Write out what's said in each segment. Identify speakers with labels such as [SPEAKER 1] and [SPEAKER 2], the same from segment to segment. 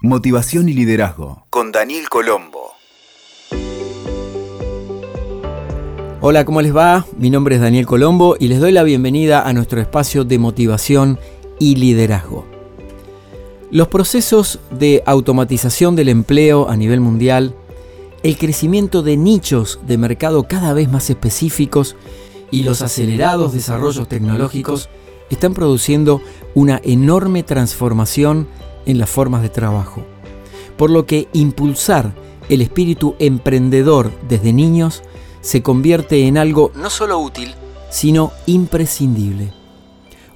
[SPEAKER 1] Motivación y Liderazgo con Daniel Colombo.
[SPEAKER 2] Hola, ¿cómo les va? Mi nombre es Daniel Colombo y les doy la bienvenida a nuestro espacio de motivación y liderazgo. Los procesos de automatización del empleo a nivel mundial, el crecimiento de nichos de mercado cada vez más específicos y los acelerados desarrollos tecnológicos están produciendo una enorme transformación en las formas de trabajo. Por lo que impulsar el espíritu emprendedor desde niños se convierte en algo no solo útil, sino imprescindible.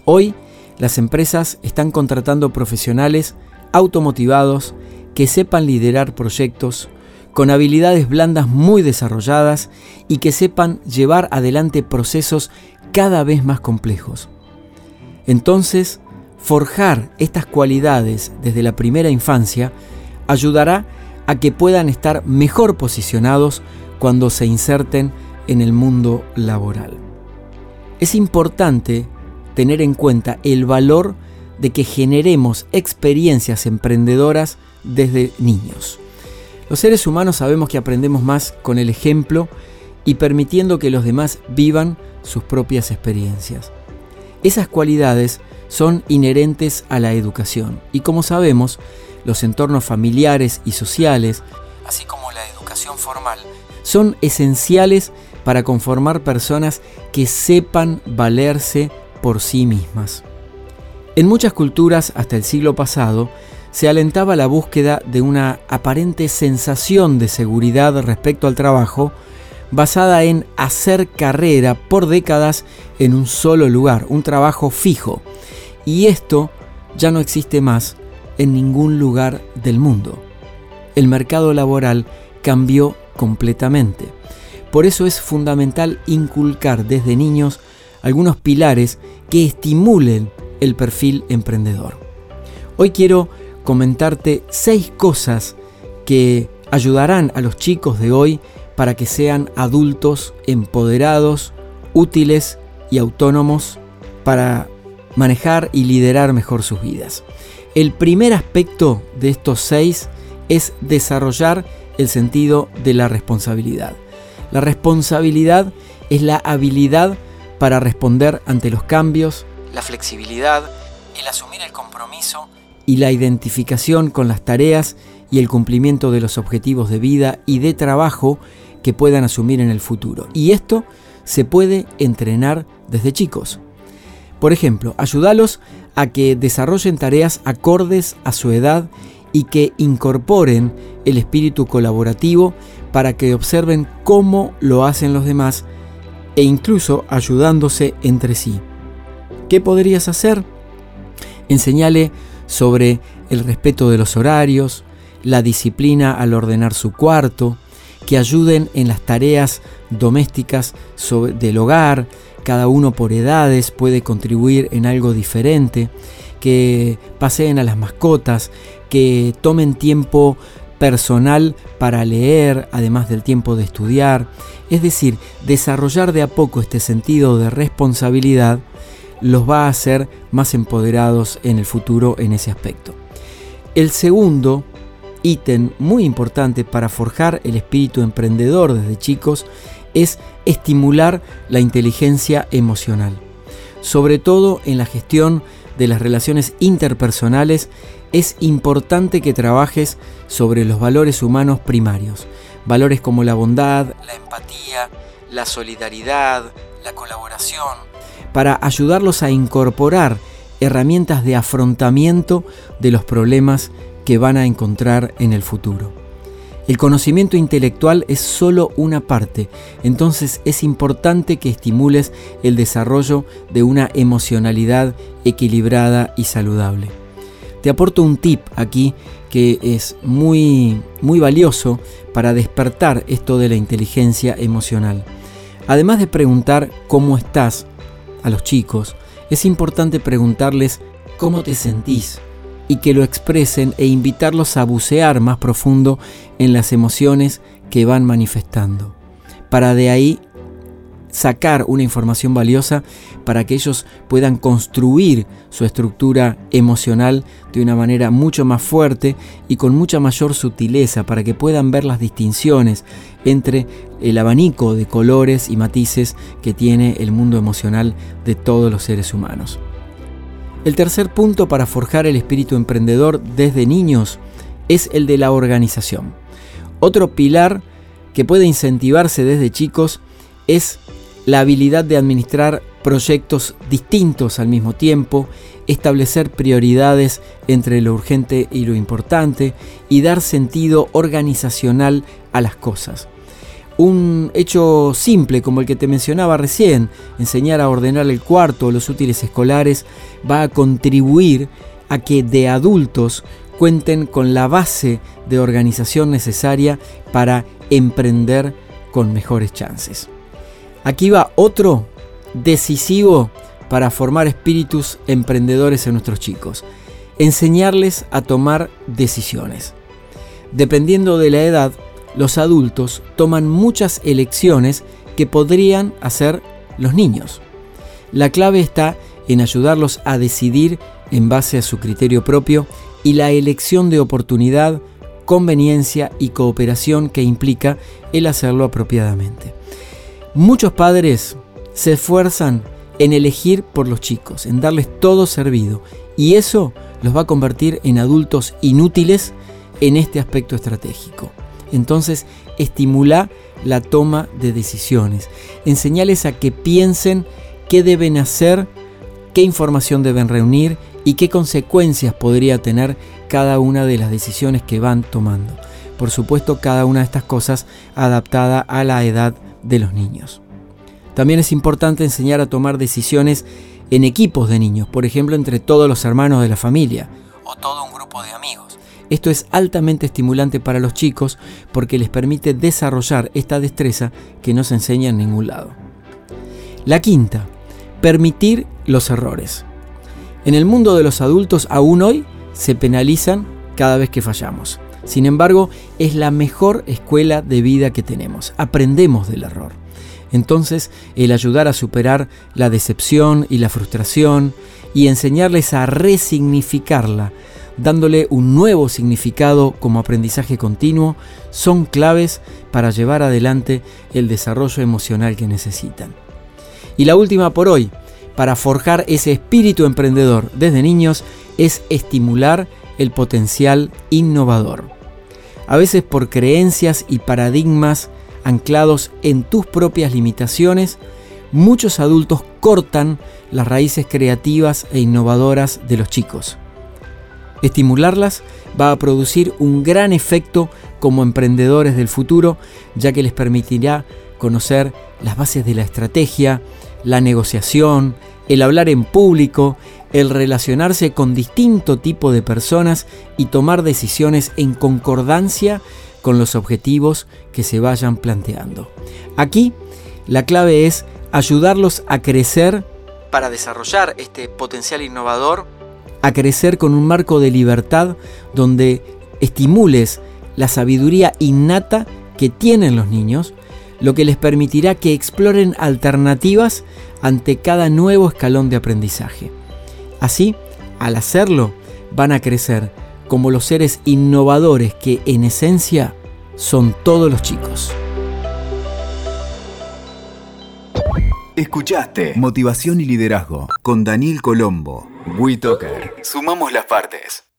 [SPEAKER 2] Hoy, las empresas están contratando profesionales automotivados que sepan liderar proyectos, con habilidades blandas muy desarrolladas y que sepan llevar adelante procesos cada vez más complejos. Entonces, Forjar estas cualidades desde la primera infancia ayudará a que puedan estar mejor posicionados cuando se inserten en el mundo laboral. Es importante tener en cuenta el valor de que generemos experiencias emprendedoras desde niños. Los seres humanos sabemos que aprendemos más con el ejemplo y permitiendo que los demás vivan sus propias experiencias. Esas cualidades son inherentes a la educación. Y como sabemos, los entornos familiares y sociales, así como la educación formal, son esenciales para conformar personas que sepan valerse por sí mismas. En muchas culturas hasta el siglo pasado se alentaba la búsqueda de una aparente sensación de seguridad respecto al trabajo basada en hacer carrera por décadas en un solo lugar, un trabajo fijo, y esto ya no existe más en ningún lugar del mundo. El mercado laboral cambió completamente. Por eso es fundamental inculcar desde niños algunos pilares que estimulen el perfil emprendedor. Hoy quiero comentarte seis cosas que ayudarán a los chicos de hoy para que sean adultos empoderados, útiles y autónomos para manejar y liderar mejor sus vidas. El primer aspecto de estos seis es desarrollar el sentido de la responsabilidad. La responsabilidad es la habilidad para responder ante los cambios, la flexibilidad, el asumir el compromiso y la identificación con las tareas y el cumplimiento de los objetivos de vida y de trabajo que puedan asumir en el futuro. Y esto se puede entrenar desde chicos. Por ejemplo, ayúdalos a que desarrollen tareas acordes a su edad y que incorporen el espíritu colaborativo para que observen cómo lo hacen los demás e incluso ayudándose entre sí. ¿Qué podrías hacer? Enseñale sobre el respeto de los horarios, la disciplina al ordenar su cuarto, que ayuden en las tareas domésticas del hogar, cada uno por edades puede contribuir en algo diferente, que paseen a las mascotas, que tomen tiempo personal para leer, además del tiempo de estudiar, es decir, desarrollar de a poco este sentido de responsabilidad los va a hacer más empoderados en el futuro en ese aspecto. El segundo ítem muy importante para forjar el espíritu emprendedor desde chicos es estimular la inteligencia emocional. Sobre todo en la gestión de las relaciones interpersonales es importante que trabajes sobre los valores humanos primarios. Valores como la bondad, la empatía, la solidaridad, la colaboración, para ayudarlos a incorporar herramientas de afrontamiento de los problemas que van a encontrar en el futuro. El conocimiento intelectual es solo una parte, entonces es importante que estimules el desarrollo de una emocionalidad equilibrada y saludable. Te aporto un tip aquí que es muy muy valioso para despertar esto de la inteligencia emocional. Además de preguntar cómo estás a los chicos, es importante preguntarles cómo te sentís y que lo expresen e invitarlos a bucear más profundo en las emociones que van manifestando, para de ahí sacar una información valiosa para que ellos puedan construir su estructura emocional de una manera mucho más fuerte y con mucha mayor sutileza para que puedan ver las distinciones entre el abanico de colores y matices que tiene el mundo emocional de todos los seres humanos. El tercer punto para forjar el espíritu emprendedor desde niños es el de la organización. Otro pilar que puede incentivarse desde chicos es la habilidad de administrar proyectos distintos al mismo tiempo, establecer prioridades entre lo urgente y lo importante y dar sentido organizacional a las cosas. Un hecho simple como el que te mencionaba recién, enseñar a ordenar el cuarto o los útiles escolares, va a contribuir a que de adultos cuenten con la base de organización necesaria para emprender con mejores chances. Aquí va otro decisivo para formar espíritus emprendedores en nuestros chicos. Enseñarles a tomar decisiones. Dependiendo de la edad, los adultos toman muchas elecciones que podrían hacer los niños. La clave está en ayudarlos a decidir en base a su criterio propio y la elección de oportunidad, conveniencia y cooperación que implica el hacerlo apropiadamente. Muchos padres se esfuerzan en elegir por los chicos, en darles todo servido, y eso los va a convertir en adultos inútiles en este aspecto estratégico. Entonces, estimula la toma de decisiones, enseñales a que piensen qué deben hacer, qué información deben reunir y qué consecuencias podría tener cada una de las decisiones que van tomando. Por supuesto, cada una de estas cosas adaptada a la edad de los niños. También es importante enseñar a tomar decisiones en equipos de niños, por ejemplo, entre todos los hermanos de la familia o todo un grupo de amigos. Esto es altamente estimulante para los chicos porque les permite desarrollar esta destreza que no se enseña en ningún lado. La quinta, permitir los errores. En el mundo de los adultos aún hoy se penalizan cada vez que fallamos. Sin embargo, es la mejor escuela de vida que tenemos. Aprendemos del error. Entonces, el ayudar a superar la decepción y la frustración y enseñarles a resignificarla, dándole un nuevo significado como aprendizaje continuo, son claves para llevar adelante el desarrollo emocional que necesitan. Y la última por hoy, para forjar ese espíritu emprendedor desde niños es estimular el potencial innovador. A veces por creencias y paradigmas anclados en tus propias limitaciones, muchos adultos cortan las raíces creativas e innovadoras de los chicos. Estimularlas va a producir un gran efecto como emprendedores del futuro, ya que les permitirá conocer las bases de la estrategia, la negociación, el hablar en público, el relacionarse con distinto tipo de personas y tomar decisiones en concordancia con los objetivos que se vayan planteando. Aquí la clave es ayudarlos a crecer para desarrollar este potencial innovador, a crecer con un marco de libertad donde estimules la sabiduría innata que tienen los niños, lo que les permitirá que exploren alternativas ante cada nuevo escalón de aprendizaje. Así, al hacerlo, van a crecer como los seres innovadores que en esencia son todos los chicos.
[SPEAKER 1] Escuchaste Motivación y Liderazgo con Daniel Colombo. WeToker. Sumamos las partes.